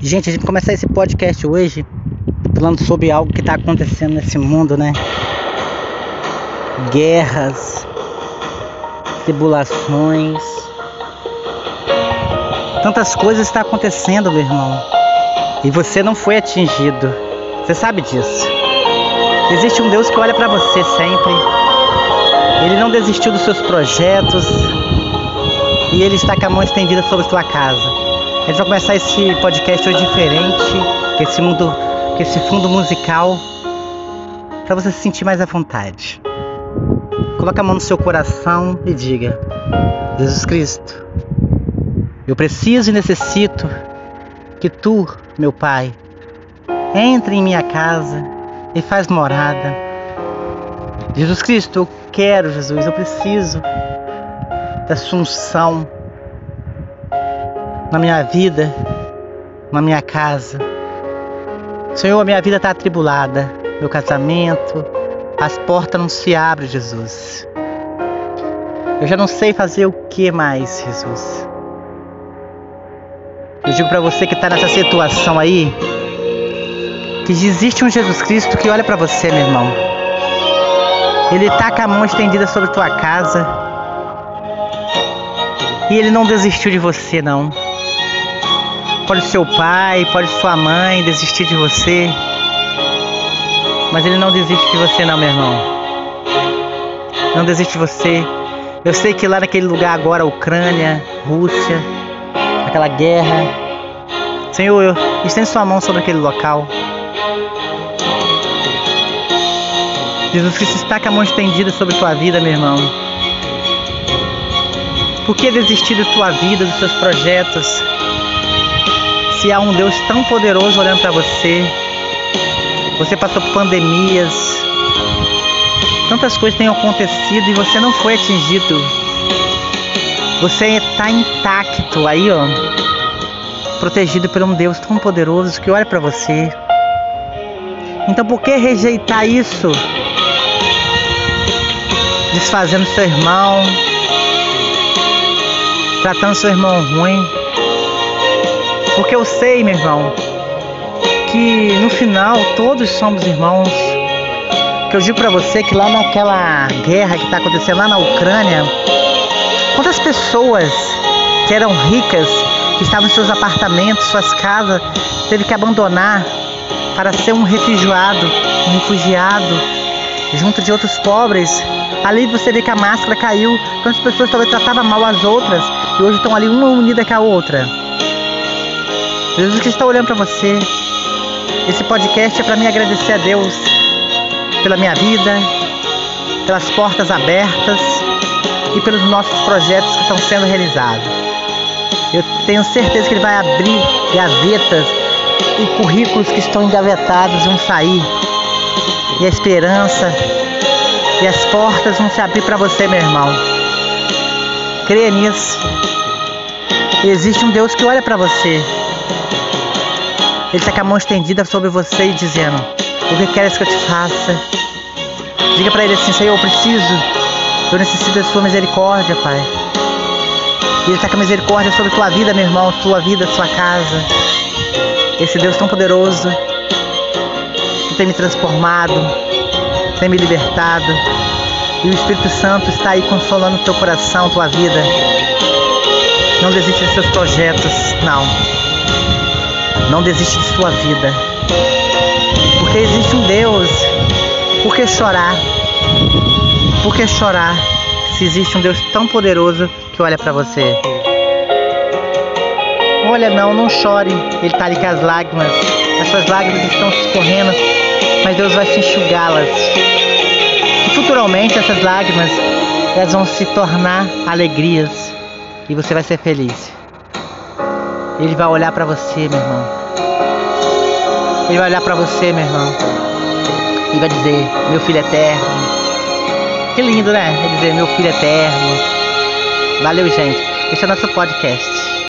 Gente, a gente vai começar esse podcast hoje falando sobre algo que está acontecendo nesse mundo, né? Guerras, tribulações, tantas coisas estão acontecendo, meu irmão. E você não foi atingido. Você sabe disso. Existe um Deus que olha para você sempre. Ele não desistiu dos seus projetos. E ele está com a mão estendida sobre sua casa. A gente vai começar esse podcast hoje diferente, que esse mundo, que esse fundo musical, para você se sentir mais à vontade. Coloque a mão no seu coração e diga: Jesus Cristo, eu preciso e necessito que tu, meu Pai, entre em minha casa e faz morada. Jesus Cristo, eu quero, Jesus, eu preciso da sua unção na minha vida, na minha casa. Senhor, minha vida está atribulada, meu casamento, as portas não se abrem, Jesus. Eu já não sei fazer o que mais, Jesus. Eu digo para você que está nessa situação aí, que existe um Jesus Cristo que olha para você, meu irmão. Ele está com a mão estendida sobre tua casa. E ele não desistiu de você, não. Pode seu pai, pode sua mãe desistir de você. Mas ele não desiste de você não, meu irmão. Não desiste de você. Eu sei que lá naquele lugar agora, Ucrânia, Rússia, aquela guerra. Senhor, estende sua mão sobre aquele local. Jesus Cristo está com a mão estendida sobre tua vida, meu irmão. Por que desistir da tua vida, dos seus projetos? Se há um Deus tão poderoso olhando para você, você passou por pandemias, tantas coisas têm acontecido e você não foi atingido. Você está intacto aí, ó, protegido por um Deus tão poderoso que olha para você. Então, por que rejeitar isso? Desfazendo seu irmão, tratando seu irmão ruim. Porque eu sei, meu irmão, que no final todos somos irmãos. Que eu digo para você que lá naquela guerra que está acontecendo lá na Ucrânia, quantas pessoas que eram ricas, que estavam em seus apartamentos, suas casas, teve que abandonar para ser um refugiado, um refugiado, junto de outros pobres. Ali você vê que a máscara caiu, quantas pessoas talvez tratavam mal as outras e hoje estão ali uma unida com a outra. Jesus que está olhando para você. Esse podcast é para mim agradecer a Deus pela minha vida, pelas portas abertas e pelos nossos projetos que estão sendo realizados. Eu tenho certeza que Ele vai abrir gavetas e currículos que estão engavetados vão sair. E a esperança e as portas vão se abrir para você, meu irmão. Creia nisso. existe um Deus que olha para você ele está com a mão estendida sobre você e dizendo: O que queres que eu te faça? Diga para ele assim: Senhor, eu preciso, eu necessito da sua misericórdia, Pai. Ele está com a misericórdia sobre tua vida, meu irmão, tua vida, tua casa. Esse Deus tão poderoso que tem me transformado, tem me libertado. E o Espírito Santo está aí consolando teu coração, tua vida. Não desiste dos seus projetos, não. Não desiste de sua vida. Porque existe um Deus. Por que chorar? Por que chorar se existe um Deus tão poderoso que olha para você? Olha, não, não chore. Ele está ali com as lágrimas. As suas lágrimas estão escorrendo, mas Deus vai se enxugá-las. E futuramente essas lágrimas elas vão se tornar alegrias e você vai ser feliz. Ele vai olhar para você, meu irmão. Ele vai olhar para você, meu irmão. E vai dizer: Meu filho eterno. Que lindo, né? Vai dizer: Meu filho eterno. Valeu, gente. Esse é o nosso podcast.